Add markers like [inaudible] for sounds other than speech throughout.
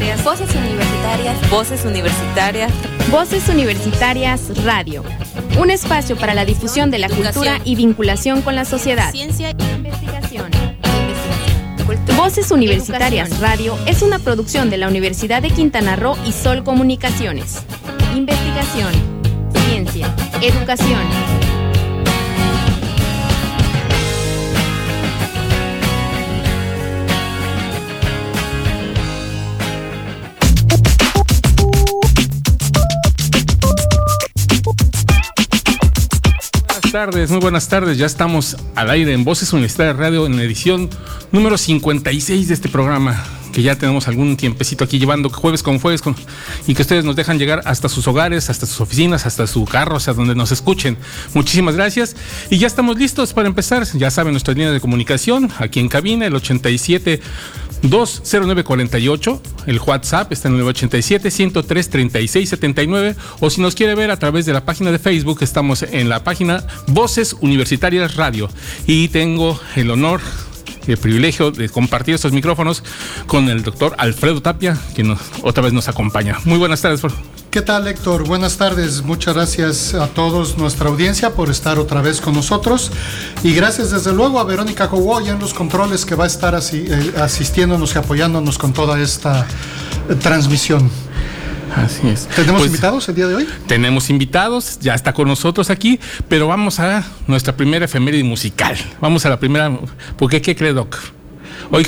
universitarias. Voces universitarias. Voces universitarias. Voces Universitarias Radio. Un espacio para la difusión de la cultura y vinculación con la sociedad. Ciencia e investigación. Cultura. Voces Universitarias Radio es una producción de la Universidad de Quintana Roo y Sol Comunicaciones. Investigación, ciencia, educación. Buenas tardes, muy buenas tardes. Ya estamos al aire en Voces Universitarias Radio en la edición número 56 de este programa, que ya tenemos algún tiempecito aquí llevando jueves con jueves y que ustedes nos dejan llegar hasta sus hogares, hasta sus oficinas, hasta su carro, hasta donde nos escuchen. Muchísimas gracias. Y ya estamos listos para empezar. Ya saben nuestra línea de comunicación aquí en cabina, el 87 20948, el WhatsApp está en el 987 103 36 79 o si nos quiere ver a través de la página de Facebook estamos en la página Voces Universitarias Radio y tengo el honor el privilegio de compartir estos micrófonos con el doctor Alfredo Tapia, que otra vez nos acompaña. Muy buenas tardes. por- ¿Qué tal, Héctor? Buenas tardes. Muchas gracias a todos nuestra audiencia por estar otra vez con nosotros. Y gracias desde luego a Verónica Cogoya en los controles que va a estar asi- eh, asistiéndonos y apoyándonos con toda esta eh, transmisión. Así es. ¿Tenemos Pues, invitados el día de hoy? Tenemos invitados, ya está con nosotros aquí, pero vamos a nuestra primera efeméride musical. Vamos a la primera, porque ¿qué cree Doc? Hoy,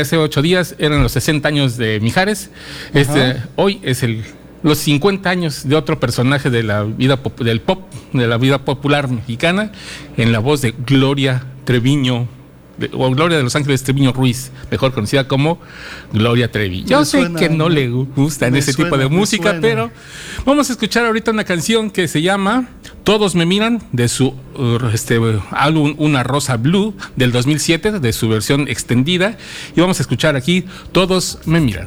hace ocho días eran los 60 años de Mijares. Este, hoy es el los 50 años de otro personaje de la vida pop- del pop, de la vida popular mexicana, en la voz de Gloria Treviño, o Gloria de Los Ángeles Treviño Ruiz, mejor conocida como Gloria Trevi. Yo Me sé suena, que no le gustan ese tipo de música, pero Vamos a escuchar ahorita una canción que se llama Todos me miran de su uh, este, álbum Una Rosa Blue del 2007, de su versión extendida. Y vamos a escuchar aquí Todos me miran.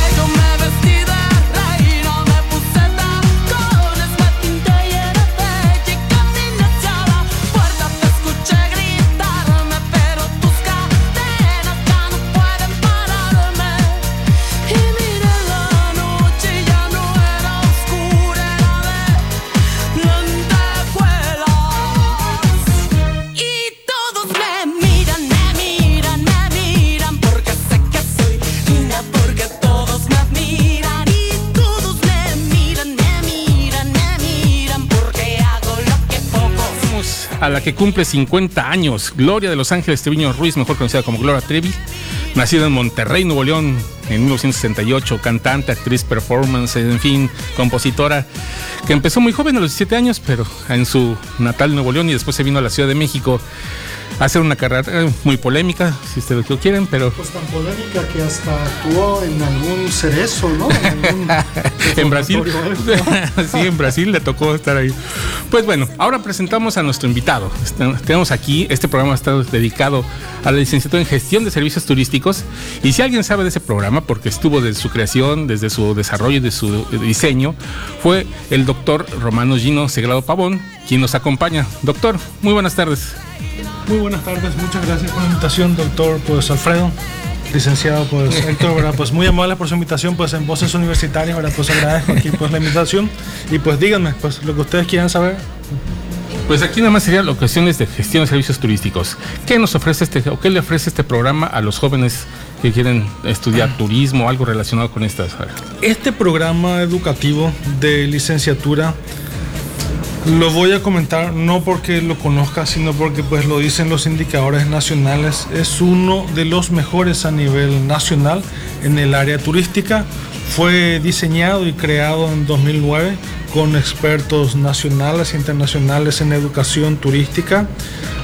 que cumple 50 años, Gloria de Los Ángeles Treviño Ruiz, mejor conocida como Gloria Trevi, nacida en Monterrey, Nuevo León, en 1968, cantante, actriz, performance, en fin, compositora, que empezó muy joven a los 17 años, pero en su natal Nuevo León y después se vino a la Ciudad de México a hacer una carrera eh, muy polémica, si ustedes lo quieren, pero Pues tan polémica que hasta actuó en algún cerezo, ¿no? En, algún [laughs] en Brasil. [laughs] sí, en Brasil le tocó estar ahí. Pues bueno, ahora presentamos a nuestro invitado. Este- Tenemos aquí, este programa está dedicado a la licenciatura en gestión de servicios turísticos. Y si alguien sabe de ese programa, porque estuvo desde su creación, desde su desarrollo y de su diseño, fue el doctor Romano Gino Segrado Pavón, quien nos acompaña. Doctor, muy buenas tardes. Muy buenas tardes, muchas gracias por la invitación, doctor pues Alfredo, licenciado pues [laughs] Héctor, ¿verdad? pues muy amable por su invitación pues en Voces Universitarias, ¿verdad? pues agradezco aquí pues la invitación y pues díganme pues lo que ustedes quieran saber. Pues aquí nada más serían las cuestiones de gestión de servicios turísticos. ¿Qué nos ofrece este o qué le ofrece este programa a los jóvenes que quieren estudiar turismo o algo relacionado con estas áreas? Este programa educativo de licenciatura lo voy a comentar no porque lo conozca, sino porque pues lo dicen los indicadores nacionales. Es uno de los mejores a nivel nacional en el área turística. Fue diseñado y creado en 2009 con expertos nacionales e internacionales en educación turística.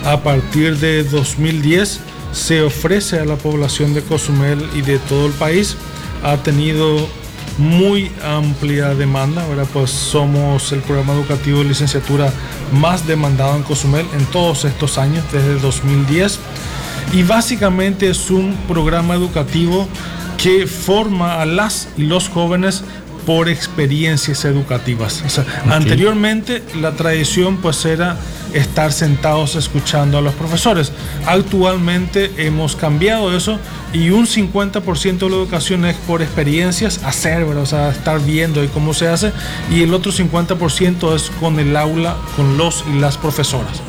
A partir de 2010 se ofrece a la población de Cozumel y de todo el país. Ha tenido muy amplia demanda, ¿verdad? Pues somos el programa educativo de licenciatura más demandado en Cozumel en todos estos años, desde 2010. Y básicamente es un programa educativo que forma a las y los jóvenes por experiencias educativas. O sea, Anteriormente la tradición pues era estar sentados escuchando a los profesores. Actualmente hemos cambiado eso y un 50% de la educación es por experiencias, hacer, ¿verdad? o sea, estar viendo y cómo se hace, y el otro 50% es con el aula, con los y las profesoras.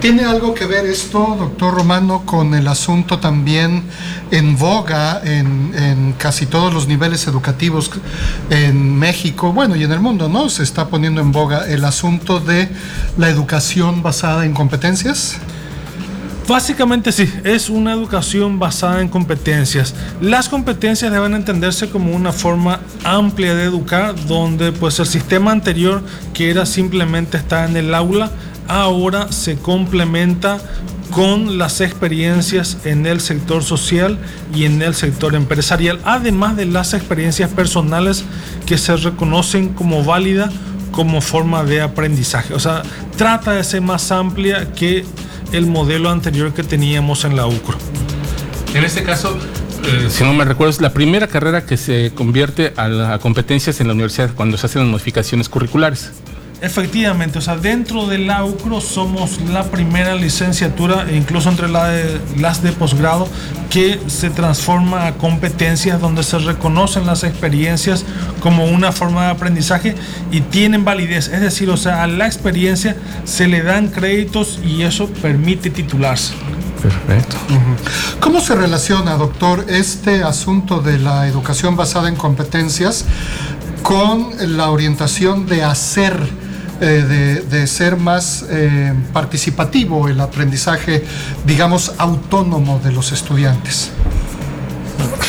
¿Tiene algo que ver esto, doctor Romano, con el asunto también en boga en, casi todos los niveles educativos en México, bueno, y en el mundo, ¿no? Se está poniendo en boga el asunto de la educación basada en competencias. Básicamente sí, es una educación basada en competencias. Las competencias deben entenderse como una forma amplia de educar, donde pues el sistema anterior, que era simplemente estar en el aula, ahora se complementa con las experiencias en el sector social y en el sector empresarial, además de las experiencias personales que se reconocen como válida como forma de aprendizaje. O sea, trata de ser más amplia que el modelo anterior que teníamos en la UCRO. En este caso, eh, si no me recuerdo, es la primera carrera que se convierte a, a competencias en la universidad cuando se hacen las modificaciones curriculares. Efectivamente, o sea, dentro de la UCRO somos la primera licenciatura, e incluso entre la de, las de posgrado, que se transforma a competencias donde se reconocen las experiencias como una forma de aprendizaje y tienen validez. Es decir, o sea, a la experiencia se le dan créditos y eso permite titularse. Perfecto. ¿Cómo se relaciona, doctor, este asunto de la educación basada en competencias con la orientación de hacer? Eh, de, ser más eh, participativo el aprendizaje, digamos, autónomo de los estudiantes?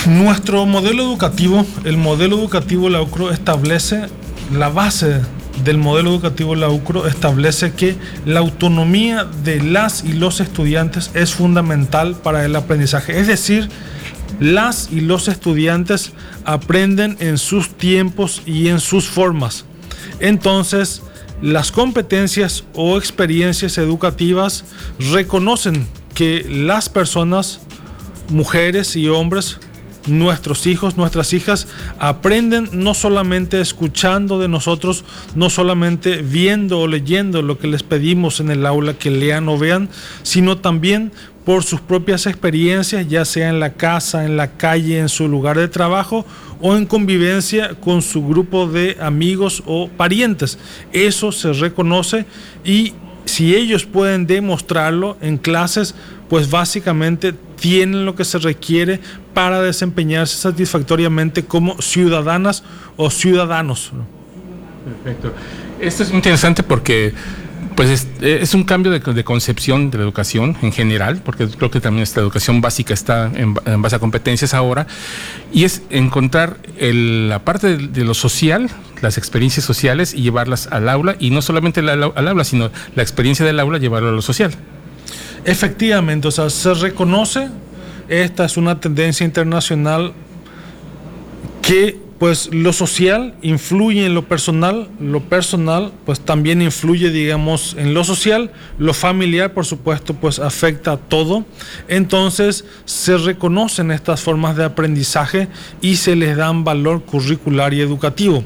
Nuestro modelo educativo, el modelo educativo la UCRO establece la base del modelo educativo de la UCRO establece que la autonomía de las y los estudiantes es fundamental para el aprendizaje. Es decir, las y los estudiantes aprenden en sus tiempos y en sus formas. Entonces, las competencias o experiencias educativas reconocen que las personas, mujeres y hombres, nuestros hijos, nuestras hijas, aprenden no solamente escuchando de nosotros, no solamente viendo o leyendo lo que les pedimos en el aula que lean o vean, sino también por sus propias experiencias, ya sea en la casa, en la calle, en su lugar de trabajo o en convivencia con su grupo de amigos o parientes. Eso se reconoce y si ellos pueden demostrarlo en clases, pues básicamente tienen lo que se requiere para desempeñarse satisfactoriamente como ciudadanas o ciudadanos. Perfecto. Esto es interesante porque pues es, un cambio de, concepción de la educación en general, porque creo que también esta educación básica está en, base a competencias ahora, y es encontrar el, la parte de, lo social, las experiencias sociales y llevarlas al aula, y no solamente al, al aula, sino la experiencia del aula llevarlo a lo social. Efectivamente, o sea, se reconoce, esta es una tendencia internacional que pues lo social influye en lo personal, lo personal pues también influye digamos en lo social, lo familiar por supuesto pues afecta a todo, entonces se reconocen estas formas de aprendizaje y se les dan valor curricular y educativo.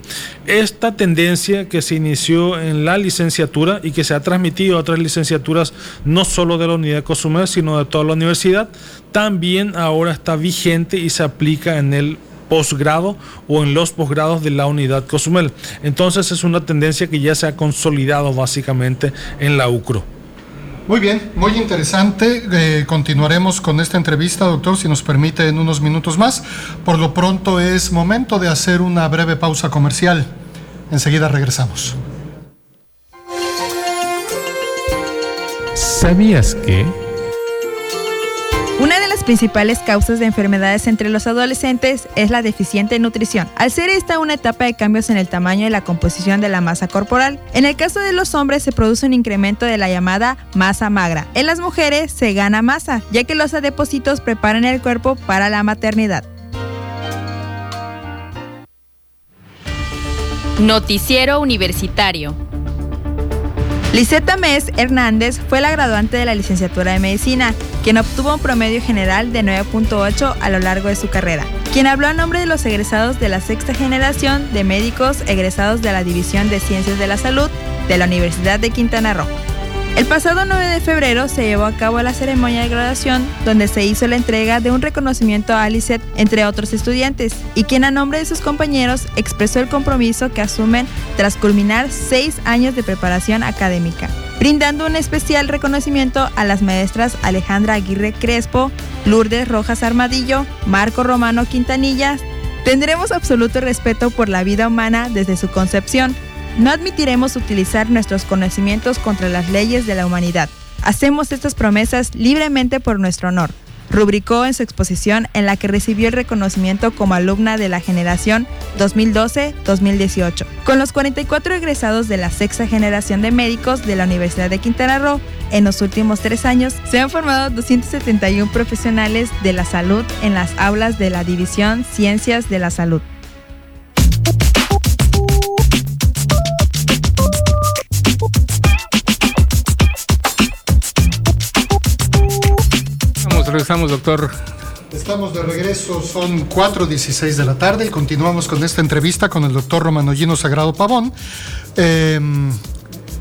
Esta tendencia que se inició en la licenciatura y que se ha transmitido a otras licenciaturas no solo de la unidad Cozumel sino de toda la universidad, también ahora está vigente y se aplica en el posgrado o en los posgrados de la unidad Cozumel. Entonces es una tendencia que ya se ha consolidado básicamente en la UCRO. Muy bien, muy interesante. Eh, continuaremos con esta entrevista, doctor, si nos permite en unos minutos más. Por lo pronto es momento de hacer una breve pausa comercial. Enseguida regresamos. ¿Sabías que... Principales causas de enfermedades entre los adolescentes es la deficiente nutrición, al ser esta una etapa de cambios en el tamaño y la composición de la masa corporal. En el caso de los hombres se produce un incremento de la llamada masa magra. En las mujeres se gana masa, ya que los adepósitos preparan el cuerpo para la maternidad. Noticiero Universitario. Liseta Mes Hernández fue la graduante de la licenciatura de medicina, quien obtuvo un promedio general de 9.8 a lo largo de su carrera, quien habló a nombre de los egresados de la sexta generación de médicos egresados de la División de Ciencias de la Salud de la Universidad de Quintana Roo. El pasado 9 de febrero se llevó a cabo la ceremonia de graduación, donde se hizo la entrega de un reconocimiento a Alicet, entre otros estudiantes, y quien a nombre de sus compañeros expresó el compromiso que asumen tras culminar seis años de preparación académica, brindando un especial reconocimiento a las maestras Alejandra Aguirre Crespo, Lourdes Rojas Armadillo, Marco Romano Quintanilla. Tendremos absoluto respeto por la vida humana desde su concepción, no admitiremos utilizar nuestros conocimientos contra las leyes de la humanidad. Hacemos estas promesas libremente por nuestro honor, rubricó en su exposición en la que recibió el reconocimiento como alumna de la generación 2012-2018. Con los 44 egresados de la sexta generación de médicos de la Universidad de Quintana Roo, en los últimos tres años se han formado 271 profesionales de la salud en las aulas de la División Ciencias de la Salud. Regresamos, doctor. Estamos de regreso, son 4.16 de la tarde y continuamos con esta entrevista con el doctor Romanollino Sagrado Pavón. Eh,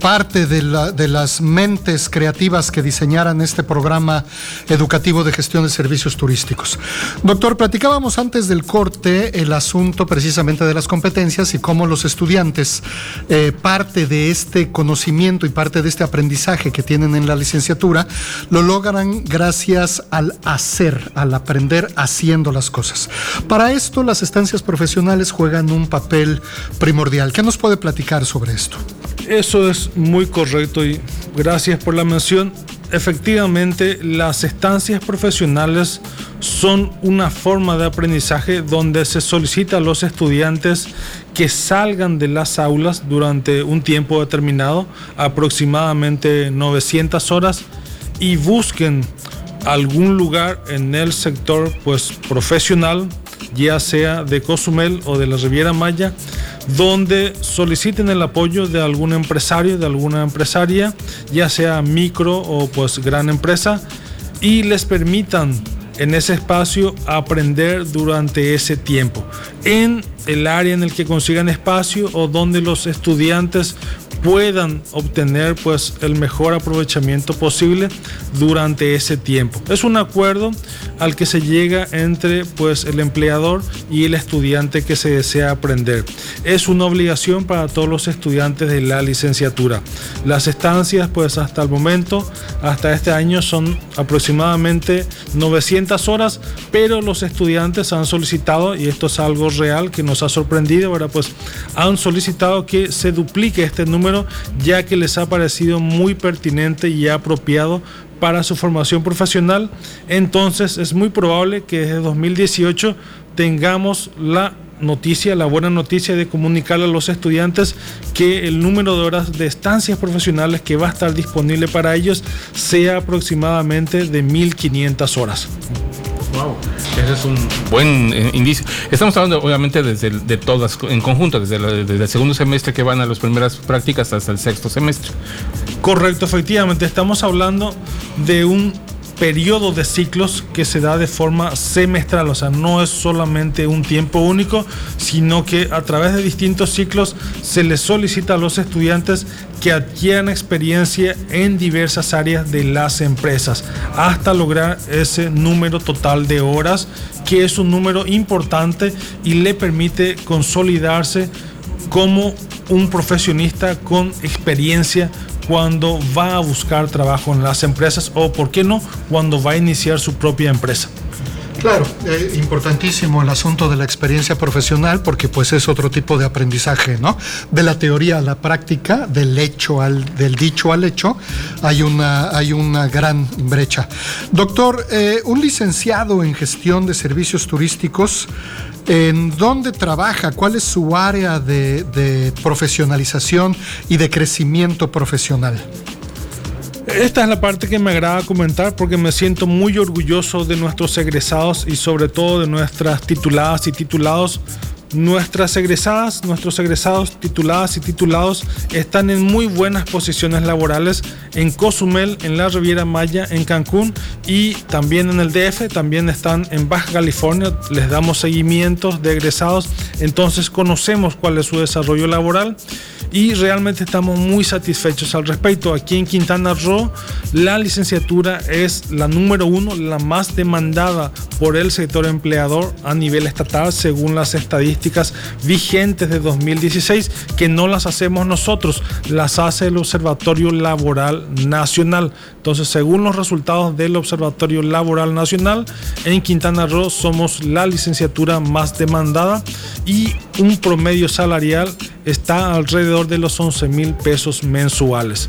parte de, la, de, las mentes creativas que diseñaran este programa educativo de gestión de servicios turísticos. Doctor, platicábamos antes del corte el asunto precisamente de las competencias y cómo los estudiantes eh, parte de este conocimiento y parte de este aprendizaje que tienen en la licenciatura lo logran gracias al hacer, al aprender haciendo las cosas. Para esto las estancias profesionales juegan un papel primordial. ¿Qué nos puede platicar sobre esto? Eso es muy correcto y gracias por la mención. Efectivamente, las estancias profesionales son una forma de aprendizaje donde se solicita a los estudiantes que salgan de las aulas durante un tiempo determinado, aproximadamente 900 horas, y busquen algún lugar en el sector pues profesional, ya sea de Cozumel o de la Riviera Maya, donde soliciten el apoyo de algún empresario, de alguna empresaria, ya sea micro o pues gran empresa, y les permitan en ese espacio aprender durante ese tiempo, en el área en el que consigan espacio o donde los estudiantes puedan obtener pues el mejor aprovechamiento posible durante ese tiempo. Es un acuerdo al que se llega entre pues el empleador y el estudiante que se desea aprender. Es una obligación para todos los estudiantes de la licenciatura. Las estancias pues hasta el momento, hasta este año son aproximadamente 900 horas, pero los estudiantes han solicitado y esto es algo real que nos ha sorprendido, ahora pues han solicitado que se duplique este número ya que les ha parecido muy pertinente y apropiado para su formación profesional. Entonces es muy probable que desde 2018 tengamos la noticia, la buena noticia de comunicarle a los estudiantes que el número de horas de estancias profesionales que va a estar disponible para ellos sea aproximadamente de 1500 horas. Wow. Ese es un buen eh, indicio. Estamos hablando, obviamente, desde de todas en conjunto, desde, el segundo semestre que van a las primeras prácticas hasta el sexto semestre. Correcto, efectivamente. Estamos hablando de un periodo de ciclos que se da de forma semestral, o sea, no es solamente un tiempo único, sino que a través de distintos ciclos se les solicita a los estudiantes que adquieran experiencia en diversas áreas de las empresas hasta lograr ese número total de horas, que es un número importante y le permite consolidarse como un profesionista con experiencia cuando va a buscar trabajo en las empresas o, por qué no, cuando va a iniciar su propia empresa. Claro, eh, importantísimo el asunto de la experiencia profesional porque pues es otro tipo de aprendizaje, ¿no? De la teoría a la práctica, del dicho al hecho, hay una hay una gran brecha. Doctor, eh, un licenciado en gestión de servicios turísticos ¿En dónde trabaja? ¿Cuál es su área de, profesionalización y de crecimiento profesional? Esta es la parte que me agrada comentar porque me siento muy orgulloso de nuestros egresados y sobre todo de nuestras tituladas y titulados nuestras egresadas, nuestros egresados tituladas y titulados están en muy buenas posiciones laborales en Cozumel, en la Riviera Maya, en Cancún y también en el DF, también están en Baja California, les damos seguimientos de egresados, entonces conocemos cuál es su desarrollo laboral y realmente estamos muy satisfechos al respecto. Aquí en Quintana Roo, la licenciatura es la número uno, la más demandada por el sector empleador a nivel estatal, según las estadísticas vigentes de 2016, que no las hacemos nosotros, las hace el Observatorio Laboral Nacional. Entonces, según los resultados del Observatorio Laboral Nacional, en Quintana Roo somos la licenciatura más demandada y un promedio salarial está alrededor de los 11 mil pesos mensuales.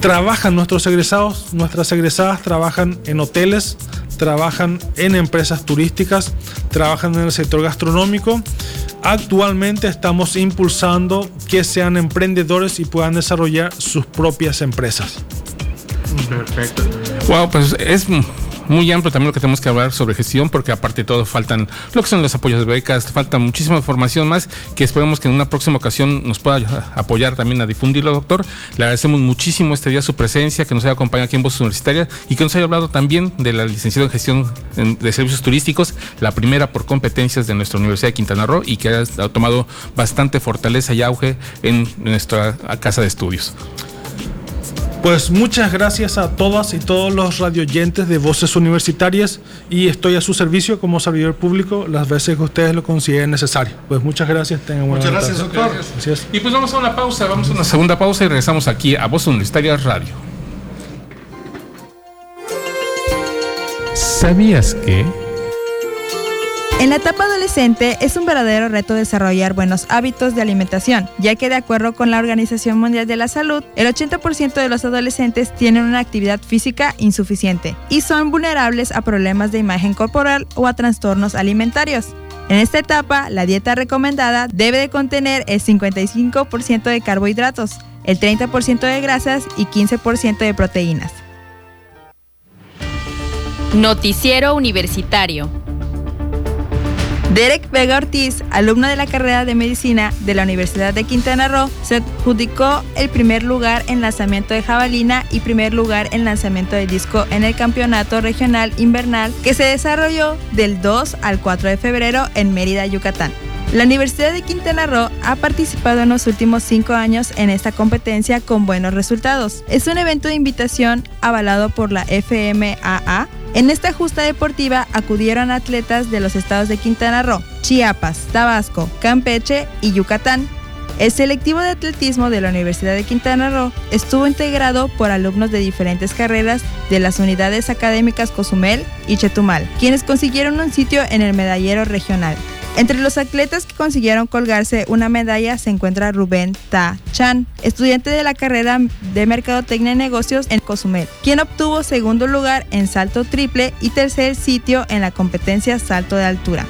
Trabajan nuestros egresados, nuestras egresadas trabajan en hoteles, trabajan en empresas turísticas, trabajan en el sector gastronómico. Actualmente estamos impulsando que sean emprendedores y puedan desarrollar sus propias empresas. Perfecto. Wow, pues es muy amplio también lo que tenemos que hablar sobre gestión, porque aparte de todo faltan lo que son los apoyos de becas, falta muchísima información más que esperemos que en una próxima ocasión nos pueda apoyar también a difundirlo, doctor. Le agradecemos muchísimo este día su presencia, que nos haya acompañado aquí en Voces Universitarias y que nos haya hablado también de la licenciatura en gestión de servicios turísticos, la primera por competencias de nuestra Universidad de Quintana Roo y que ha tomado bastante fortaleza y auge en nuestra casa de estudios. Pues muchas gracias a todas y todos los radioyentes de Voces Universitarias y estoy a su servicio como servidor público las veces que ustedes lo consideren necesario. Pues muchas gracias, tengan buena Muchas gracias, tarde. doctor. Gracias. Y pues vamos a una pausa, vamos a una segunda pausa y regresamos aquí a Voz Universitaria Radio. ¿Sabías que? En la etapa adolescente es un verdadero reto desarrollar buenos hábitos de alimentación, ya que de acuerdo con la Organización Mundial de la Salud, el 80% de los adolescentes tienen una actividad física insuficiente y son vulnerables a problemas de imagen corporal o a trastornos alimentarios. En esta etapa, la dieta recomendada debe de contener el 55% de carbohidratos, el 30% de grasas y 15% de proteínas. Noticiero Universitario. Derek Vega Ortiz, alumno de la carrera de medicina de la Universidad de Quintana Roo, se adjudicó el primer lugar en lanzamiento de jabalina y primer lugar en lanzamiento de disco en el campeonato regional invernal que se desarrolló del 2 al 4 de febrero en Mérida, Yucatán. La Universidad de Quintana Roo ha participado en los últimos cinco años en esta competencia con buenos resultados. Es un evento de invitación avalado por la FMAA. En esta justa deportiva acudieron atletas de los estados de Quintana Roo, Chiapas, Tabasco, Campeche y Yucatán. El selectivo de atletismo de la Universidad de Quintana Roo estuvo integrado por alumnos de diferentes carreras de las unidades académicas Cozumel y Chetumal, quienes consiguieron un sitio en el medallero regional. Entre los atletas que consiguieron colgarse una medalla se encuentra Rubén Ta Chan, estudiante de la carrera de Mercadotecnia y Negocios en Cozumel, quien obtuvo segundo lugar en salto triple y tercer sitio en la competencia salto de altura.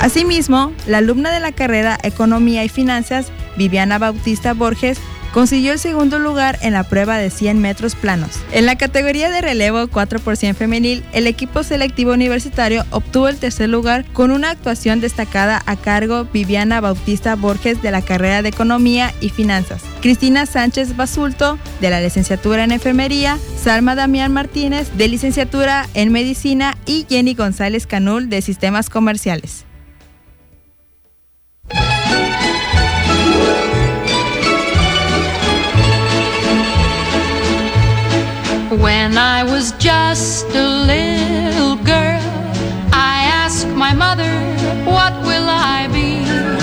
Asimismo, la alumna de la carrera Economía y Finanzas, Viviana Bautista Borges, consiguió el segundo lugar en la prueba de 100 metros planos. En la categoría de relevo 4 por 100 femenil, el equipo selectivo universitario obtuvo el tercer lugar con una actuación destacada a cargo Viviana Bautista Borges de la carrera de Economía y Finanzas, Cristina Sánchez Basulto de la licenciatura en Enfermería, Salma Damián Martínez de licenciatura en Medicina y Jenny González Canul de Sistemas Comerciales. When I was just a little girl, I asked my mother, What will I be?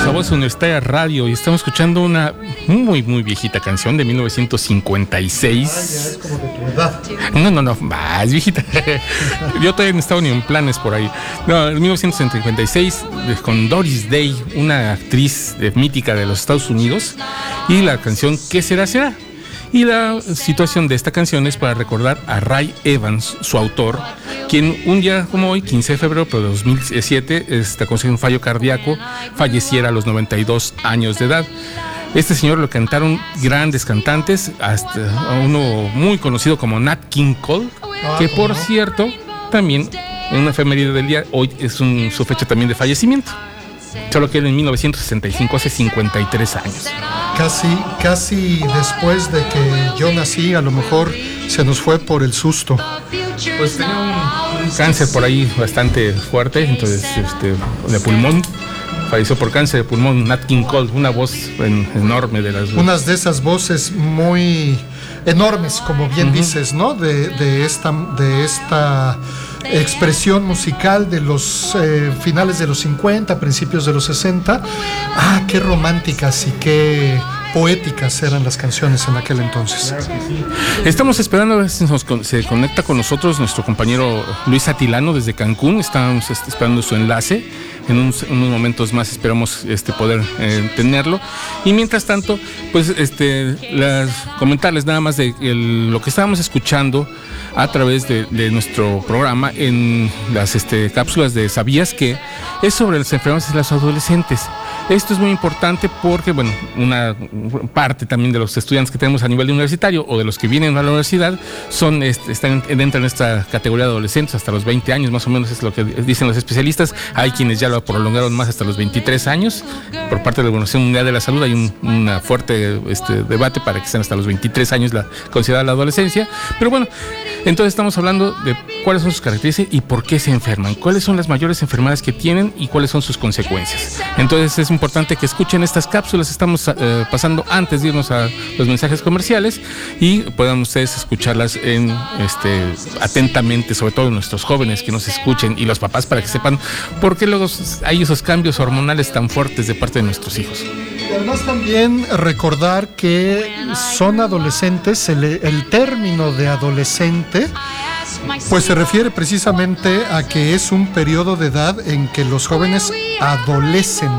La Voz Universitaria Radio y estamos escuchando una muy, muy viejita canción de 1956. Es como de. No, no, no, más viejita. [laughs] Yo todavía no estaba ni en planes por ahí. No, en 1956, de- con Doris Day, una actriz mítica de los Estados Unidos, y la canción ¿Qué será, será? Y la situación de esta canción es para recordar a Ray Evans, su autor, quien un día como hoy, 15 de febrero de 2007, este, con un fallo cardíaco, falleciera a los 92 años de edad. Este señor lo cantaron grandes cantantes, hasta uno muy conocido como Nat King Cole, que por cierto, también en una efeméride del día, hoy es un- su fecha también de fallecimiento. solo que en 1965, hace 53 años. Casi, casi después de que yo nací, a lo mejor se nos fue por el susto. Pues tenía un, un cáncer por ahí bastante fuerte, entonces este, de pulmón. Falleció por cáncer de pulmón, Nat King Cole, una voz en- enorme de las Unas de esas voces muy enormes, como bien dices, ¿no? De, de esta, de esta expresión musical de los eh, finales de los 50, principios de los 60. Ah, qué románticas y qué poéticas eran las canciones en aquel entonces. Estamos esperando a ver si nos se conecta con nosotros nuestro compañero Luis Atilano desde Cancún. Estamos esperando su enlace. En unos, unos momentos más esperamos este, poder eh, tenerlo. Y mientras tanto, pues este, las, comentarles nada más de lo que estábamos escuchando a través de, de nuestro programa en las este, cápsulas de ¿Sabías que? Es sobre las enfermedades de los adolescentes. Esto es muy importante porque, bueno, una parte también de los estudiantes que tenemos a nivel universitario o de los que vienen a la universidad son, este, están dentro de esta categoría de adolescentes hasta los 20 años, más o menos es lo que dicen los especialistas. Hay quienes ya lo prolongaron más hasta los 23 años. Por parte de la Organización Mundial de la Salud hay un una fuerte este, debate para que sean hasta los 23 años la considerada la adolescencia. Pero bueno, entonces estamos hablando de cuáles son sus características y por qué se enferman, cuáles son las mayores enfermedades que tienen y cuáles son sus consecuencias. Entonces es importante que escuchen estas cápsulas, estamos eh, pasando antes de irnos a los mensajes comerciales y puedan ustedes escucharlas en este atentamente, sobre todo nuestros jóvenes que nos escuchen y los papás para que sepan por qué luego hay esos cambios hormonales tan fuertes de parte de nuestros hijos. Además también recordar que son adolescentes, el, el término de adolescente pues se refiere precisamente a que es un periodo de edad en que los jóvenes adolecen,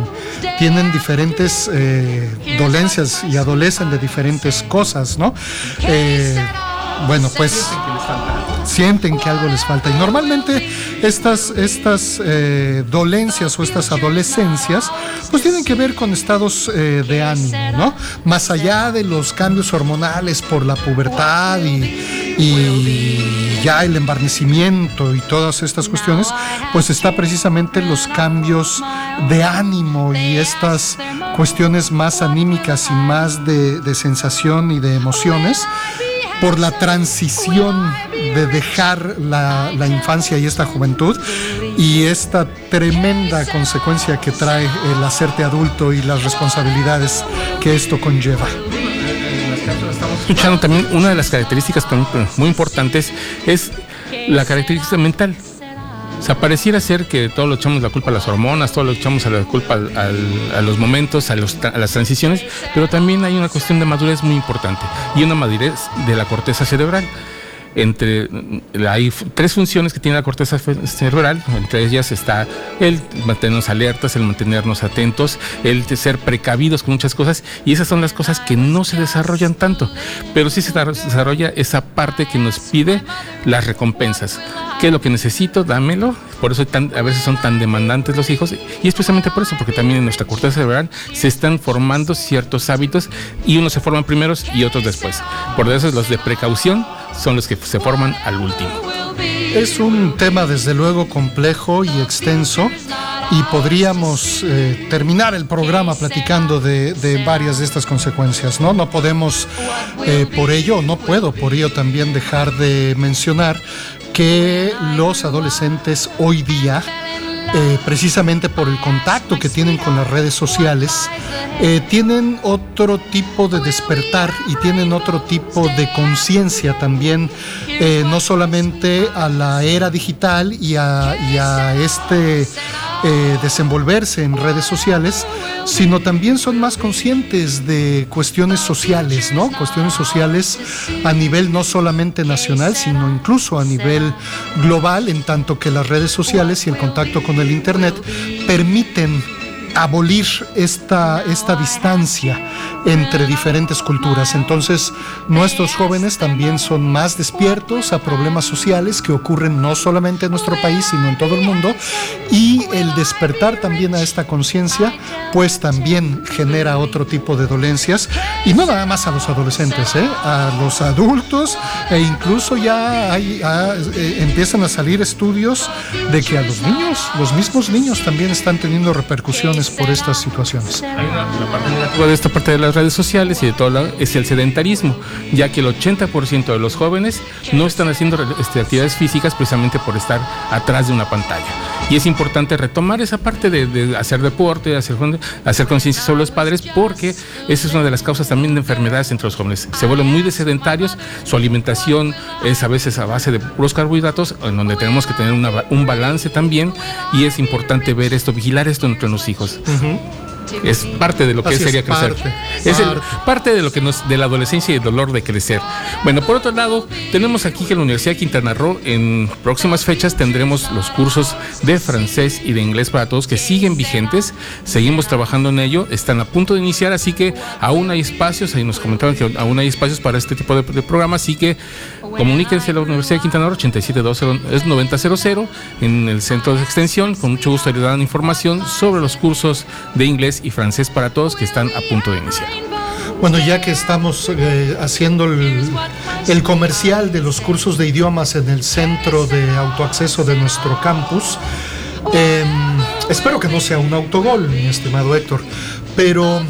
tienen diferentes eh, dolencias y adolecen de diferentes cosas, ¿no? Eh, bueno, pues sienten que algo les falta. Y normalmente estas, estas eh, dolencias o estas adolescencias, pues tienen que ver con estados eh, de ánimo, ¿no? Más allá de los cambios hormonales por la pubertad y, y ya el embarnecimiento y todas estas cuestiones, pues está precisamente los cambios de ánimo y estas cuestiones más anímicas y más de, de sensación y de emociones por la transición de dejar la, la, infancia y esta juventud y esta tremenda consecuencia que trae el hacerte adulto y las responsabilidades que esto conlleva. Escuchando también una de las características muy importantes es la característica mental. O sea, pareciera ser que todo lo echamos la culpa a las hormonas, todo lo echamos la culpa a los momentos, a, los, a, las transiciones, pero también hay una cuestión de madurez muy importante y una madurez de la corteza cerebral. Entre, hay tres funciones que tiene la corteza cerebral, entre ellas está el mantenernos alertas, el mantenernos atentos, el ser precavidos con muchas cosas, y esas son las cosas que no se desarrollan tanto, pero sí se desarrolla esa parte que nos pide las recompensas. ¿Qué es lo que necesito? Dámelo. Por eso a veces son tan demandantes los hijos. Y es precisamente por eso, porque también en nuestra corteza cerebral se están formando ciertos hábitos y unos se forman primeros y otros después. Por eso los de precaución son los que se forman al último. Es un tema desde luego complejo y extenso y podríamos eh, terminar el programa platicando de, varias de estas consecuencias, ¿no? No podemos eh, por ello, no puedo por ello también dejar de mencionar que los adolescentes hoy día eh, precisamente por el contacto que tienen con las redes sociales, eh, tienen otro tipo de despertar y tienen otro tipo de conciencia también, eh, no solamente a la era digital y a, y a este desenvolverse en redes sociales, sino también son más conscientes de cuestiones sociales, ¿no? Cuestiones sociales a nivel no solamente nacional, sino incluso a nivel global, en tanto que las redes sociales y el contacto con el Internet permiten abolir esta, esta distancia entre diferentes culturas. Entonces, nuestros jóvenes también son más despiertos a problemas sociales que ocurren no solamente en nuestro país, sino en todo el mundo. Y el despertar también a esta conciencia, pues también genera otro tipo de dolencias. Y no nada más a los adolescentes, ¿eh? a los adultos e incluso ya hay, eh, empiezan a salir estudios de que a los niños, los mismos niños también están teniendo repercusiones por estas situaciones. Hay la parte de esta parte de las redes sociales y de todo lado es el sedentarismo, ya que el 80% de los jóvenes no están haciendo este, actividades físicas precisamente por estar atrás de una pantalla. Y es importante retomar esa parte de, hacer deporte, de hacer, conciencia sobre los padres, porque esa es una de las causas también de enfermedades entre los jóvenes. Se vuelven muy sedentarios, su alimentación es a veces a base de puros carbohidratos, en donde tenemos que tener un balance también, y es importante ver esto, vigilar esto entre los hijos. Es parte de lo que Así es, sería crecer. parte, es el- parte de lo que nos, de la adolescencia y el dolor de crecer. Bueno, por otro lado, tenemos aquí que en la Universidad de Quintana Roo, en próximas fechas tendremos los cursos de francés y de inglés para todos que siguen vigentes. Seguimos trabajando en ello, están a punto de iniciar, así que aún hay espacios, ahí nos comentaban que aún hay espacios para este tipo de, de programas, así que comuníquense a la Universidad de Quintana Roo, 8720 es 9000 en el centro de extensión. Con mucho gusto le dan información sobre los cursos de inglés y francés para todos que están a punto de iniciar. Bueno, ya que estamos eh, haciendo el, el comercial de los cursos de idiomas en el centro de autoacceso de nuestro campus, eh, espero que no sea un autogol, mi estimado Héctor, pero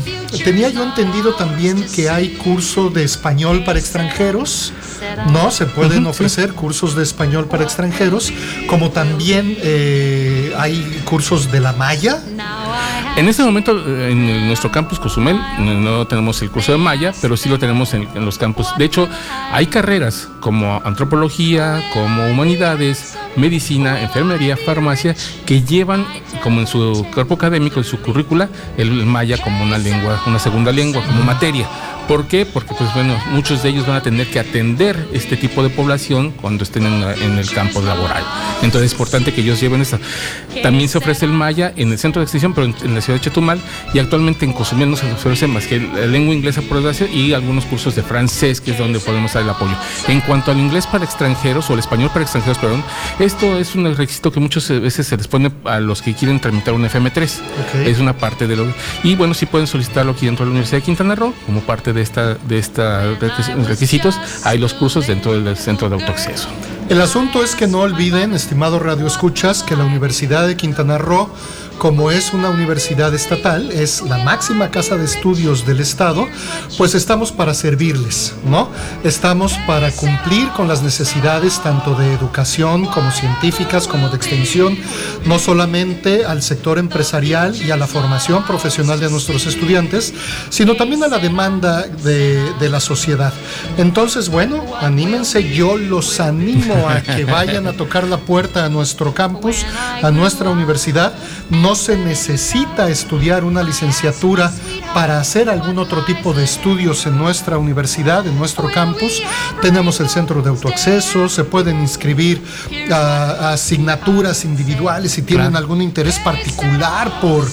tenía yo entendido también que hay curso de español para extranjeros, ¿no? Se pueden ofrecer cursos de español para extranjeros, como también eh, hay cursos de la maya. En este momento, eh, en nuestro campus Cozumel, no, no tenemos el curso de Maya, pero sí lo tenemos en, en los campus. De hecho, hay carreras como antropología, como humanidades, medicina, enfermería, farmacia, que llevan como en su cuerpo académico, en su currícula, el Maya como una lengua, una segunda lengua, como materia. ¿Por qué? Porque, pues bueno, muchos de ellos van a tener que atender este tipo de población cuando estén en, la- en el campo laboral. Entonces es importante que ellos lleven esta. También se ofrece el Maya en el centro de extensión, pero en, en la ciudad de Chetumal, y actualmente en Cozumel no se ofrece más que la lengua inglesa por desgracia y algunos cursos de francés, que es donde podemos dar el apoyo. En cuanto al inglés para extranjeros, o el español para extranjeros, perdón, esto es un requisito que muchas veces se les pone a los que quieren tramitar un FM3. Ok. Es una parte de lo y bueno sí pueden solicitarlo aquí dentro de la Universidad de Quintana Roo como parte de esta de esta requis- requisitos hay los cursos dentro del centro de autoacceso. El asunto es que no olviden, estimado Radio Escuchas, que la Universidad de Quintana Roo, como es una universidad estatal, es la máxima casa de estudios del Estado, pues estamos para servirles, ¿no? Estamos para cumplir con las necesidades tanto de educación como científicas, como de extensión, no solamente al sector empresarial y a la formación profesional de nuestros estudiantes, sino también a la demanda de, la sociedad. Entonces, bueno, anímense, yo los animo a que vayan a tocar la puerta a nuestro campus, a nuestra universidad. No se necesita estudiar una licenciatura para hacer algún otro tipo de estudios en nuestra universidad, en nuestro campus. Tenemos el centro de autoacceso, se pueden inscribir a, a asignaturas individuales si tienen Claro. algún interés particular por,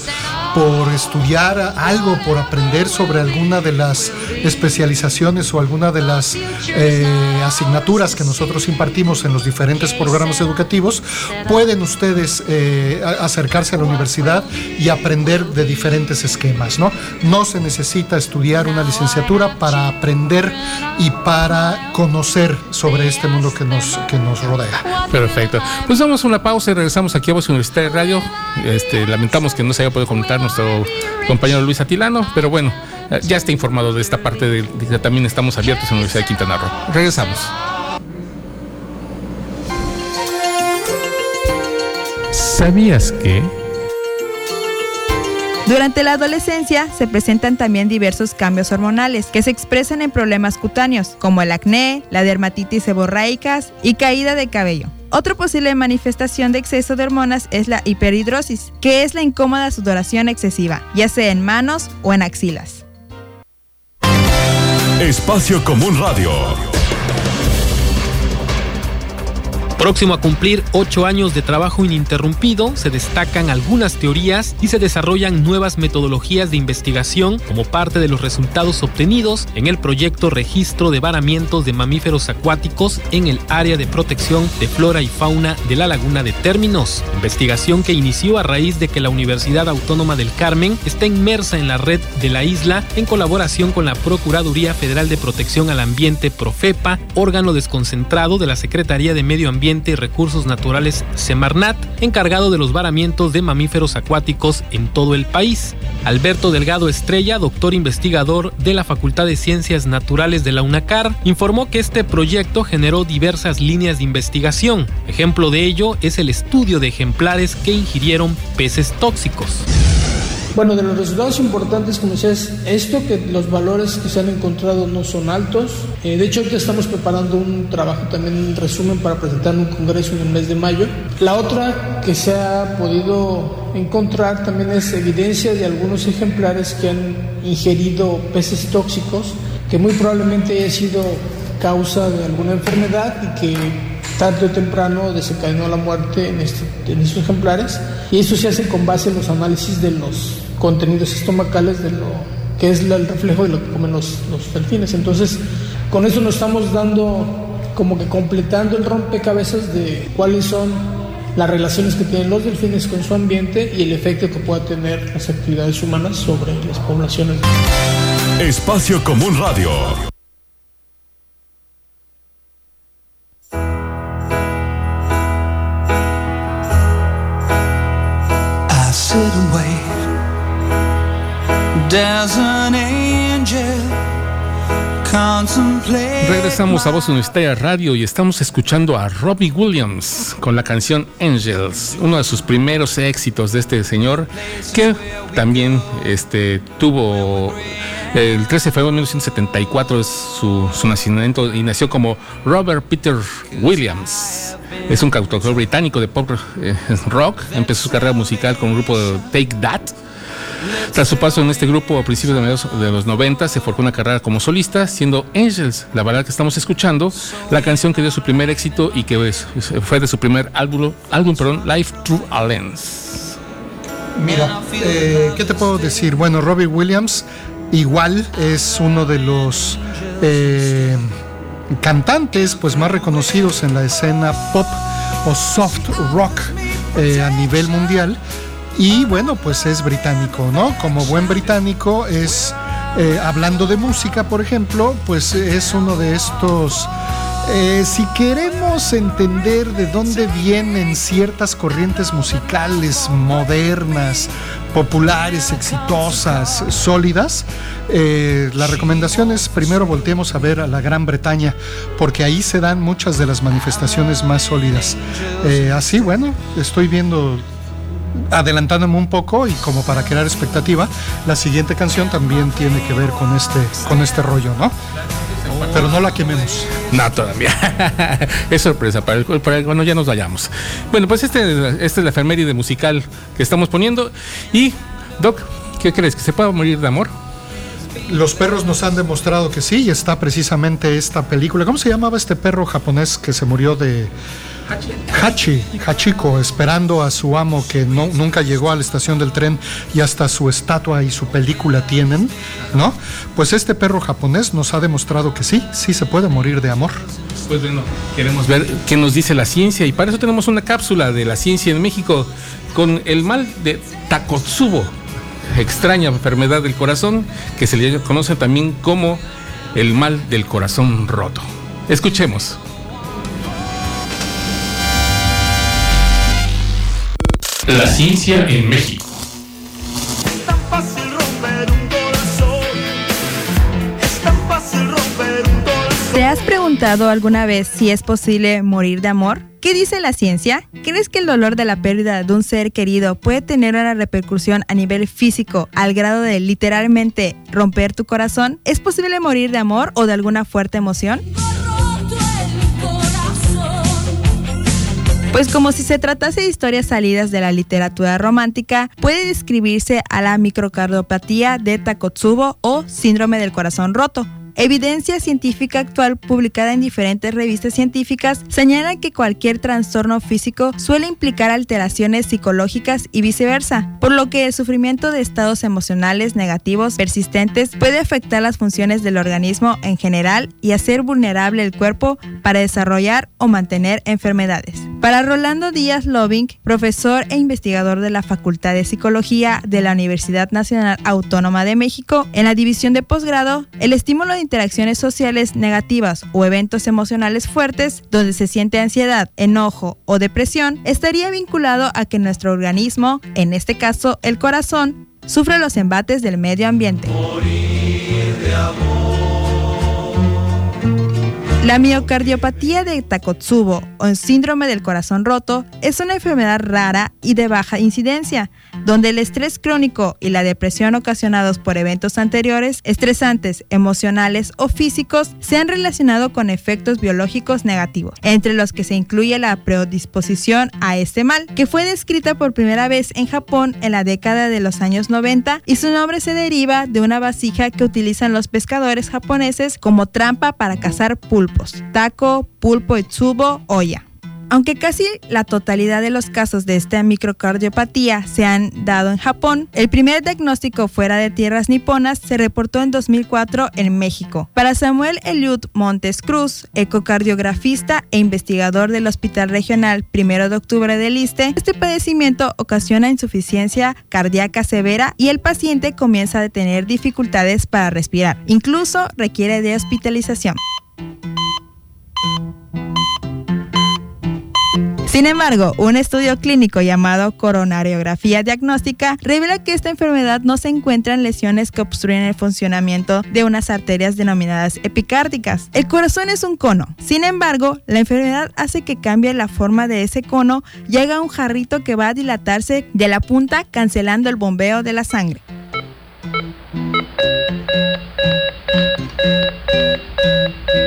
por estudiar algo, por aprender sobre alguna de las especializaciones o alguna de las eh, asignaturas que nosotros impartimos en los diferentes programas educativos, pueden ustedes eh, acercarse a la universidad y aprender de diferentes esquemas, ¿no? No se necesita estudiar una licenciatura para aprender y para conocer sobre este mundo que nos, que nos rodea. perfecto pues damos una pausa y regresamos aquí a Voz Universitaria Radio este lamentamos que no se haya podido conectar nuestro compañero Luis Atilano pero bueno eh, ya está informado de esta parte de, también estamos abiertos en la Universidad de Quintana Roo regresamos ¿Sabías que? Durante la adolescencia se presentan también diversos cambios hormonales que se expresan en problemas cutáneos, como el acné, la dermatitis seborraicas y caída de cabello. Otra posible manifestación de exceso de hormonas es la hiperhidrosis, que es la incómoda sudoración excesiva, ya sea en manos o en axilas. Espacio Común Radio. Próximo a cumplir ocho años de trabajo ininterrumpido, se destacan algunas teorías y se desarrollan nuevas metodologías de investigación como parte de los resultados obtenidos en el proyecto Registro de Varamientos de Mamíferos Acuáticos en el área de protección de flora y fauna de la Laguna de Términos. Investigación que inició a raíz de que la Universidad Autónoma del Carmen está inmersa en la red de la isla en colaboración con la Procuraduría Federal de Protección al Ambiente Profepa, órgano desconcentrado de la Secretaría de Medio Ambiente Ambiente y Recursos Naturales Semarnat, encargado de los varamientos de mamíferos acuáticos en todo el país. Alberto Delgado Estrella, doctor investigador de la Facultad de Ciencias Naturales de la UNACAR, informó que este proyecto generó diversas líneas de investigación. Ejemplo de ello es el estudio de ejemplares que ingirieron peces tóxicos. Bueno, de los resultados importantes, como decías, esto que los valores que se han encontrado no son altos. Eh, de hecho, ahorita estamos preparando un trabajo también, un resumen para presentar en un congreso en el mes de mayo. La otra que se ha podido encontrar también es evidencia de algunos ejemplares que han ingerido peces tóxicos, que muy probablemente haya sido causa de alguna enfermedad y que tarde o temprano desencadenó la muerte en, este, en estos ejemplares. Y eso se hace con base en los análisis de los contenidos estomacales de lo que es el reflejo de lo que comen los, los delfines. Entonces, con eso nos estamos dando como que completando el rompecabezas de cuáles son las relaciones que tienen los delfines con su ambiente y el efecto que pueda tener las actividades humanas sobre las poblaciones. Espacio Común Radio. Regresamos a Voz Universitaria Radio y estamos escuchando a Robbie Williams con la canción Angels, uno de sus primeros éxitos de este señor que también este, tuvo el 13 de febrero de 1974 es su, su nacimiento y nació como Robert Peter Williams. Es un cantautor británico de pop eh, rock. Empezó su carrera musical con un grupo de Take That. Tras su paso en este grupo a principios de, mediados de los 90, se forjó una carrera como solista, siendo Angels, la balada que estamos escuchando, la canción que dio su primer éxito y que fue de su primer álbum, álbum perdón, Life Through a. Mira, eh, ¿qué te puedo decir? Bueno, Robbie Williams igual es uno de los eh, cantantes pues más reconocidos en la escena pop o soft rock eh, a nivel mundial y bueno pues es británico, ¿no? Como buen británico es eh, hablando de música, por ejemplo, pues es uno de estos eh, si queremos entender de dónde vienen ciertas corrientes musicales modernas, populares, exitosas, sólidas, eh, la recomendación es primero volteemos a ver a la Gran Bretaña, porque ahí se dan muchas de las manifestaciones más sólidas. Así, bueno, estoy viendo adelantándome un poco y como para crear expectativa, la siguiente canción también tiene que ver con este, con este rollo, ¿no? Pero no la quememos. No, todavía. [laughs] es sorpresa para el, para el- Bueno, ya nos vayamos. Bueno, pues este, esta es la efeméride musical que estamos poniendo. Y, Doc, ¿qué crees? ¿Que se pueda morir de amor? Los perros nos han demostrado que sí, y está precisamente esta película. ¿Cómo se llamaba este perro japonés que se murió de Hachi, Hachiko, esperando a su amo que no, nunca llegó a la estación del tren y hasta su estatua y su película tienen, ¿no? Pues este perro japonés nos ha demostrado que sí, sí se puede morir de amor. Pues bueno, queremos ver qué nos dice la ciencia y para eso tenemos una cápsula de la ciencia en México con el mal de Takotsubo, extraña enfermedad del corazón que se le conoce también como el mal del corazón roto. Escuchemos. La ciencia en México. tan fácil romper un corazón. Es tan fácil romper un corazón. ¿Te has preguntado alguna vez si es posible morir de amor? ¿Qué dice la ciencia? ¿Crees que el dolor de la pérdida de un ser querido puede tener una repercusión a nivel físico al grado de literalmente romper tu corazón? ¿Es posible morir de amor o de alguna fuerte emoción? Pues como si se tratase de historias salidas de la literatura romántica, puede describirse a la microcardiopatía de Takotsubo o síndrome del corazón roto. Evidencia científica actual publicada en diferentes revistas científicas señala que cualquier trastorno físico suele implicar alteraciones psicológicas y viceversa, por lo que el sufrimiento de estados emocionales negativos persistentes puede afectar las funciones del organismo en general y hacer vulnerable el cuerpo para desarrollar o mantener enfermedades. Para Rolando Díaz Loving, profesor e investigador de la Facultad de Psicología de la Universidad Nacional Autónoma de México, en la división de posgrado, el estímulo de interacciones sociales negativas o eventos emocionales fuertes donde se siente ansiedad, enojo o depresión estaría vinculado a que nuestro organismo, en este caso el corazón, sufre los embates del medio ambiente. La miocardiopatía de Takotsubo o síndrome del corazón roto es una enfermedad rara y de baja incidencia, donde el estrés crónico y la depresión ocasionados por eventos anteriores, estresantes, emocionales o físicos, se han relacionado con efectos biológicos negativos, entre los que se incluye la predisposición a este mal, que fue descrita por primera vez en Japón en la década de los años 90 y su nombre se deriva de una vasija que utilizan los pescadores japoneses como trampa para cazar pulpos, taco, pulpo y tsubo, olla. Aunque casi la totalidad de los casos de esta microcardiopatía se han dado en Japón, el primer diagnóstico fuera de tierras niponas se reportó en 2004 en México. Para Samuel Eliud Montes Cruz, ecocardiografista e investigador del Hospital Regional 1 de Octubre del Liste, este padecimiento ocasiona insuficiencia cardíaca severa y el paciente comienza a tener dificultades para respirar. Incluso requiere de hospitalización. Sin embargo, un estudio clínico llamado coronariografía diagnóstica revela que esta enfermedad no se encuentra en lesiones que obstruyen el funcionamiento de unas arterias denominadas epicárdicas. El corazón es un cono. Sin embargo, la enfermedad hace que cambie la forma de ese cono y haga un jarrito que va a dilatarse de la punta cancelando el bombeo de la sangre.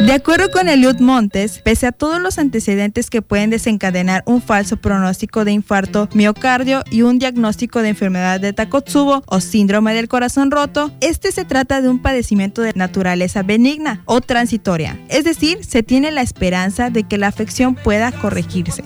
De acuerdo con Eliud Montes, pese a todos los antecedentes que pueden desencadenar un falso pronóstico de infarto miocardio y un diagnóstico de enfermedad de Takotsubo o síndrome del corazón roto, este se trata de un padecimiento de naturaleza benigna o transitoria, es decir, se tiene la esperanza de que la afección pueda corregirse.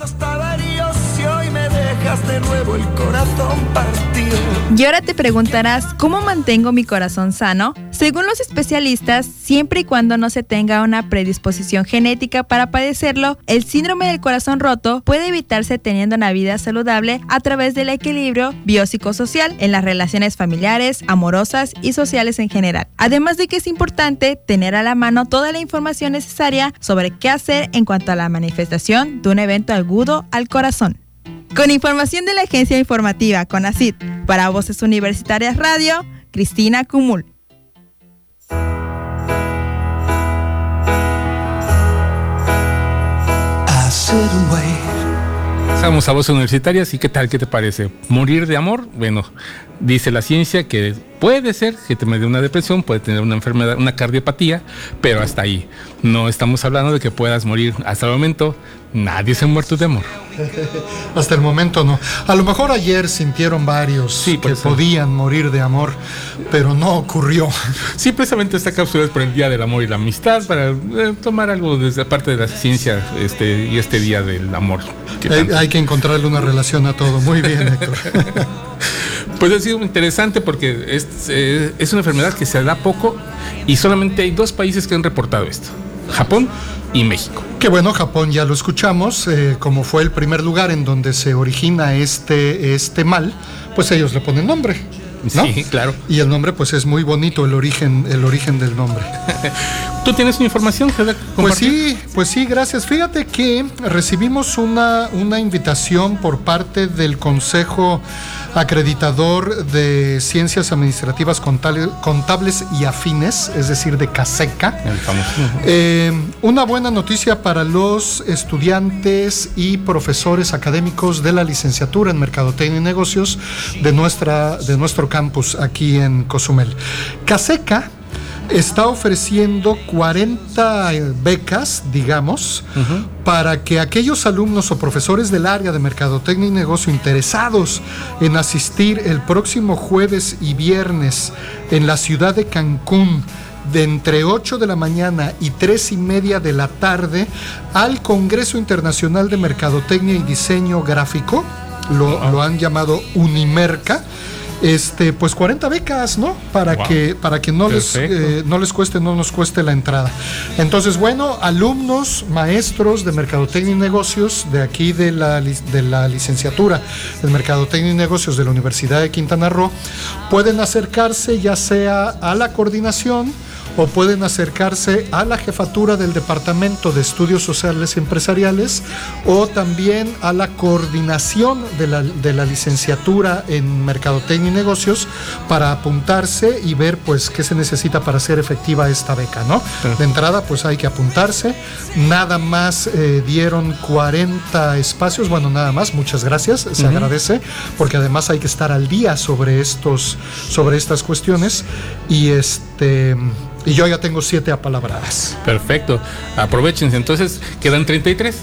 Y ahora te preguntarás, ¿cómo mantengo mi corazón sano? Según los especialistas, siempre y cuando no se tenga una predisposición genética para padecerlo, el síndrome del corazón roto puede evitarse teniendo una vida saludable a través del equilibrio biopsicosocial en las relaciones familiares, amorosas y sociales en general. Además de que es importante tener a la mano toda la información necesaria sobre qué hacer en cuanto a la manifestación de un evento agudo al corazón. Con información de la agencia informativa CONACID para Voces Universitarias Radio, Cristina Cumul. Estamos a voces universitarias y qué tal, qué te parece? Morir de amor, bueno, dice la ciencia que puede ser que te me dé una depresión, puede tener una enfermedad, una cardiopatía, pero hasta ahí. No estamos hablando de que puedas morir. Hasta el momento, nadie se ha muerto de amor. [laughs] Hasta el momento no. A lo mejor ayer sintieron varios que ser. podían morir de amor, pero no ocurrió. [laughs] Sí, precisamente esta cápsula es por el Día del Amor y la Amistad, para eh, tomar algo desde parte de la ciencia este, y este Día del Amor. que Hay, hay que encontrarle una relación a todo. Muy bien, Héctor. [laughs] Pues ha sido interesante porque es, eh, es una enfermedad que se da poco y solamente hay dos países que han reportado esto, Japón y México. Que bueno, Japón ya lo escuchamos, eh, como fue el primer lugar en donde se origina este, este mal, pues ellos le ponen nombre. ¿no? Sí, claro. Y el nombre, pues es muy bonito el origen, el origen del nombre. [laughs] ¿Tú tienes una información que Pues sí, pues sí, gracias. Fíjate que recibimos una, una invitación por parte del Consejo Acreditador de Ciencias Administrativas Contable- Contables y Afines, es decir, de CASECA. Eh, una buena noticia para los estudiantes y profesores académicos de la licenciatura en Mercadotecnia y Negocios de, nuestra, de nuestro campus aquí en Cozumel. CASECA está ofreciendo 40 becas, digamos, para que aquellos alumnos o profesores del área de Mercadotecnia y Negocio interesados en asistir el próximo jueves y viernes en la ciudad de Cancún de entre 8 de la mañana y 3 y media de la tarde al Congreso Internacional de Mercadotecnia y Diseño Gráfico, lo, lo han llamado Unimerca, este, pues 40 becas, ¿no? Para Wow. que, para que no les, eh, no les cueste, no nos cueste la entrada. Entonces, bueno, alumnos, maestros de Mercadotecnia y Negocios de aquí de la, de la licenciatura de Mercadotecnia y Negocios de la Universidad de Quintana Roo, pueden acercarse ya sea a la coordinación o pueden acercarse a la jefatura del Departamento de Estudios Sociales y Empresariales o también a la coordinación de la, de la licenciatura en Mercadotecnia y Negocios para apuntarse y ver pues qué se necesita para hacer efectiva esta beca, ¿no? De entrada pues hay que apuntarse, nada más eh, dieron 40 espacios, bueno nada más, muchas gracias, se agradece, porque además hay que estar al día sobre estos, sobre estas cuestiones. Y este... Y yo ya tengo siete apalabradas. Perfecto. Aprovechense. Entonces, quedan 33.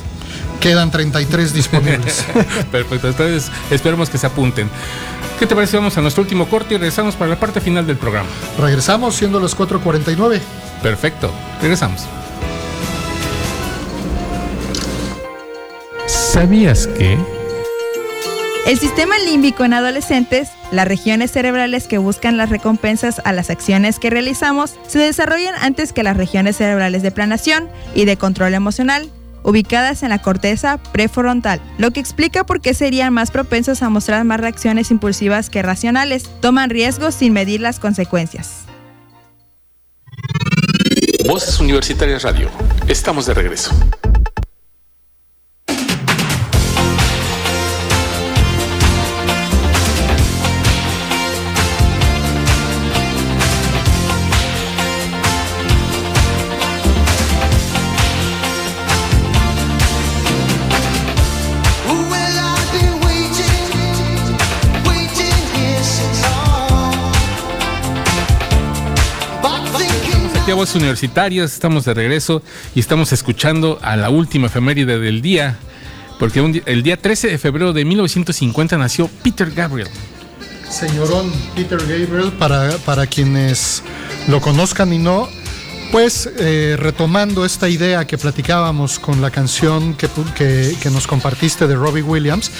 Quedan 33 disponibles. [laughs] Perfecto. Entonces, esperemos que se apunten. ¿Qué te parece? Vamos a nuestro último corte y regresamos para la parte final del programa. Regresamos siendo las 4.49. Perfecto. Regresamos. ¿Sabías que? El sistema límbico en adolescentes, las regiones cerebrales que buscan las recompensas a las acciones que realizamos, se desarrollan antes que las regiones cerebrales de planación y de control emocional, ubicadas en la corteza prefrontal, lo que explica por qué serían más propensos a mostrar más reacciones impulsivas que racionales, toman riesgos sin medir las consecuencias. Voces Universitarias Radio. Estamos de regreso. Universitarias, estamos de regreso y estamos escuchando a la última efeméride del día, porque el día 13 de febrero de 1950 nació Peter Gabriel. Señorón Peter Gabriel, para, para quienes lo conozcan y no, pues eh, retomando esta idea que platicábamos con la canción que- que nos compartiste de Robbie Williams,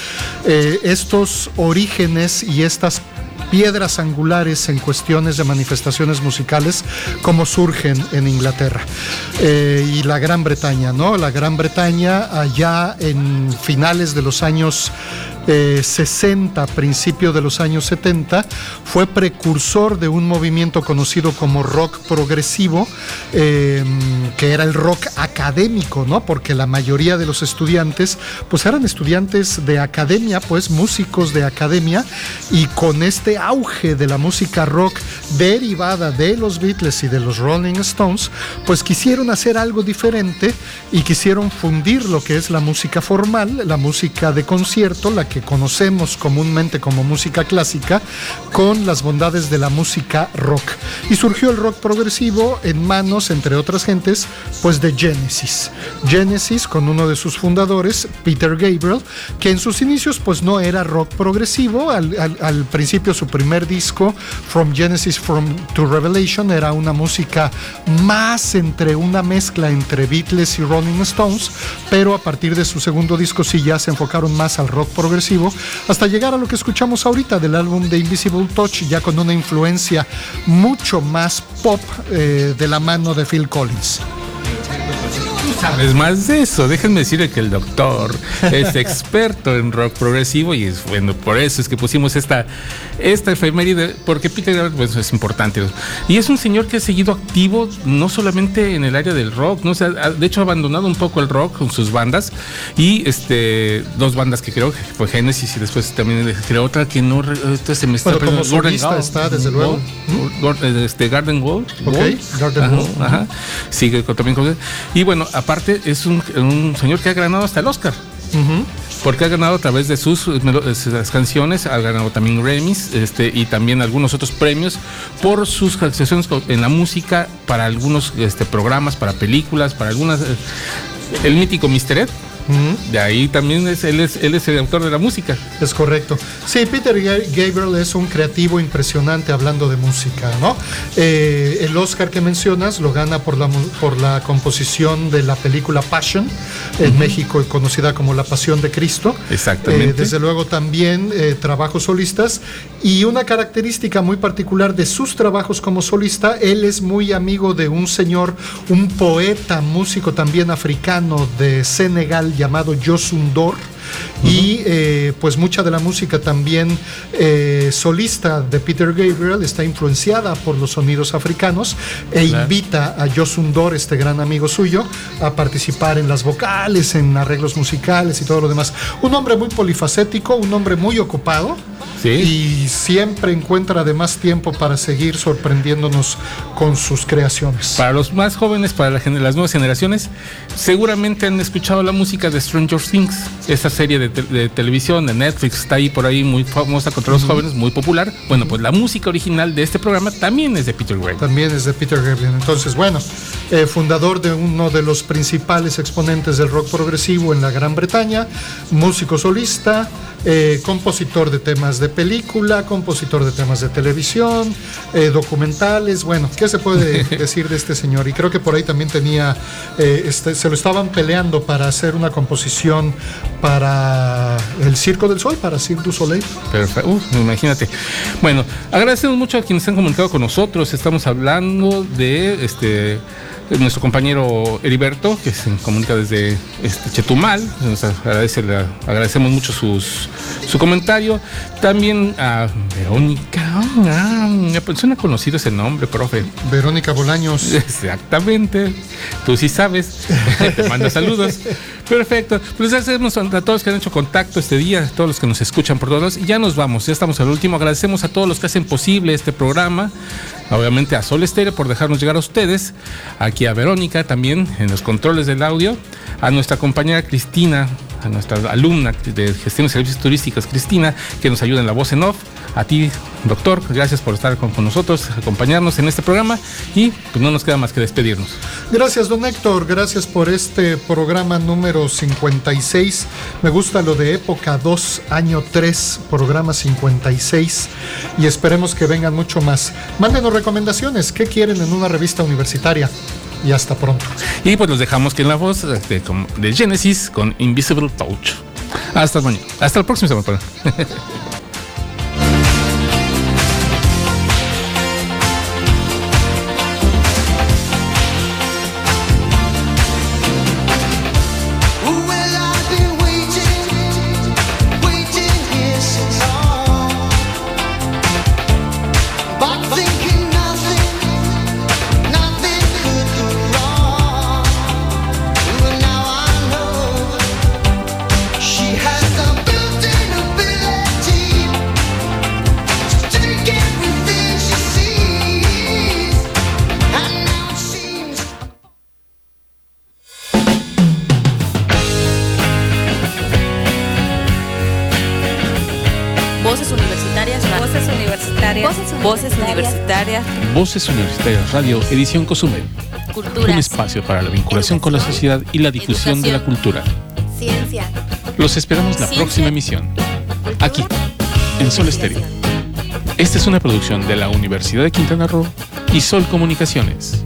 eh, estos orígenes y estas piedras angulares en cuestiones de manifestaciones musicales, cómo surgen en Inglaterra Eh, y la Gran Bretaña, ¿no? La Gran Bretaña allá en finales de los años eh, 60, principio de los años 70, fue precursor de un movimiento conocido como rock progresivo, eh, que era el rock académico, ¿no? Porque la mayoría de los estudiantes, pues eran estudiantes de academia, pues músicos de academia, y con este auge de la música rock derivada de los Beatles y de los Rolling Stones, pues quisieron hacer algo diferente y quisieron fundir lo que es la música formal, la música de concierto, la que conocemos comúnmente como música clásica, con las bondades de la música rock. Y surgió el rock progresivo en manos, entre otras gentes, pues de Genesis. Genesis con uno de sus fundadores, Peter Gabriel, que en sus inicios pues no era rock progresivo, al, al- al principio su primer disco, From Genesis From to Revelation, era una música más entre una mezcla entre Beatles y Rolling Stones, pero a partir de su segundo disco sí ya se enfocaron más al rock progresivo, hasta llegar a lo que escuchamos ahorita del álbum de Invisible Touch, ya con una influencia mucho más pop eh, de la mano de Phil Collins. Sabes más de eso. Déjenme decirle que el doctor es experto en rock progresivo y es bueno, por eso es que pusimos esta, esta efeméride, porque Peter Gabriel pues, es importante. Y es un señor que ha seguido activo no solamente en el área del rock, ¿no? O sea, de hecho ha abandonado un poco el rock con sus bandas y este dos bandas que creo que fue Genesis y después también creó otra que no ahorita se me está Bueno, como solista está, desde luego. Este, Garden Wall. Ok, Wall. Garden Ajá, Wall. Ajá. Sigue con- también con Y bueno, aparte es un, un señor que ha ganado hasta el Oscar. Porque ha ganado a través de sus, eh, sus canciones, ha ganado también Grammys este, y también algunos otros premios por sus actuaciones co- en la música para algunos este, programas, para películas, para algunas. eh, el mítico Mr. Ed. De ahí también es, él, es, él es el autor de la música. Es correcto. Sí, Peter Ga- Gabriel es un creativo impresionante hablando de música, ¿no? Eh, el Oscar que mencionas lo gana por la, por la composición de la película Passion, en México conocida como La Pasión de Cristo. Exactamente. Eh, desde luego también eh, trabajos solistas y una característica muy particular de sus trabajos como solista, él es muy amigo de un señor, un poeta, músico también africano de Senegal llamado Dor. Y eh, pues mucha de la música también eh, solista de Peter Gabriel está influenciada por los sonidos africanos e Claro. invita a Yosun Dor, este gran amigo suyo, a participar en las vocales, en arreglos musicales y todo lo demás. Un hombre muy polifacético, un hombre muy ocupado. Y siempre encuentra además tiempo para seguir sorprendiéndonos con sus creaciones. Para los más jóvenes, para la las nuevas generaciones, seguramente han escuchado la música de Stranger Things, esa serie de, te- de televisión de Netflix, está ahí por ahí muy famosa contra los jóvenes, muy popular. Bueno, pues la música original de este programa también es de Peter Gabriel. También es de Peter Gabriel. Entonces, bueno, eh, fundador de uno de los principales exponentes del rock progresivo en la Gran Bretaña, músico solista, eh, compositor de temas de película, compositor de temas de televisión, eh, documentales. Bueno, ¿qué se puede [laughs] decir de este señor? Y creo que por ahí también tenía, eh, este, se lo estaban peleando para hacer una composición para el Circo del Sol, para Cirque du Soleil. Perfecto, Uf, imagínate. Bueno, agradecemos mucho a quienes se han comunicado con nosotros. Estamos hablando de este nuestro compañero Heriberto, que se comunica desde este, Chetumal. Nos agradece, la- agradecemos mucho sus, su comentario. También a Verónica. Ah, me suena conocido ese nombre, profe. Verónica Bolaños. [laughs] Exactamente. Tú sí sabes. [laughs] Te mando saludos. Perfecto. Pues agradecemos a todos que han hecho contacto este día, a todos los que nos escuchan por todos. Y ya nos vamos, ya estamos al último. Agradecemos a todos los que hacen posible este programa. Obviamente a Sol por dejarnos llegar a ustedes. Aquí a Verónica también en los controles del audio. A nuestra compañera Cristina, a nuestra alumna de gestión de servicios turísticos, Cristina, que nos ayuda en la voz en off. A ti, doctor, gracias por estar con, nosotros, acompañarnos en este programa. Y pues no nos queda más que despedirnos. Gracias, don Héctor. Gracias por este programa número 56. Me gusta lo de época 2, año 3, programa 56. Y esperemos que vengan mucho más. Mándenos recomendaciones. ¿Qué quieren en una revista universitaria? Y hasta pronto. Y pues los dejamos que en la voz de, de Genesis con Invisible Touch. Hasta mañana. Hasta el próximo semana. [laughs] Voces Universitarias Radio, edición Cozumel. Cultura. Un espacio para la vinculación con la sociedad y la difusión de la cultura. Ciencia. Los esperamos la Ciencia. próxima emisión. Aquí, en Sol Estéreo. Esta es una producción de la Universidad de Quintana Roo y Sol Comunicaciones.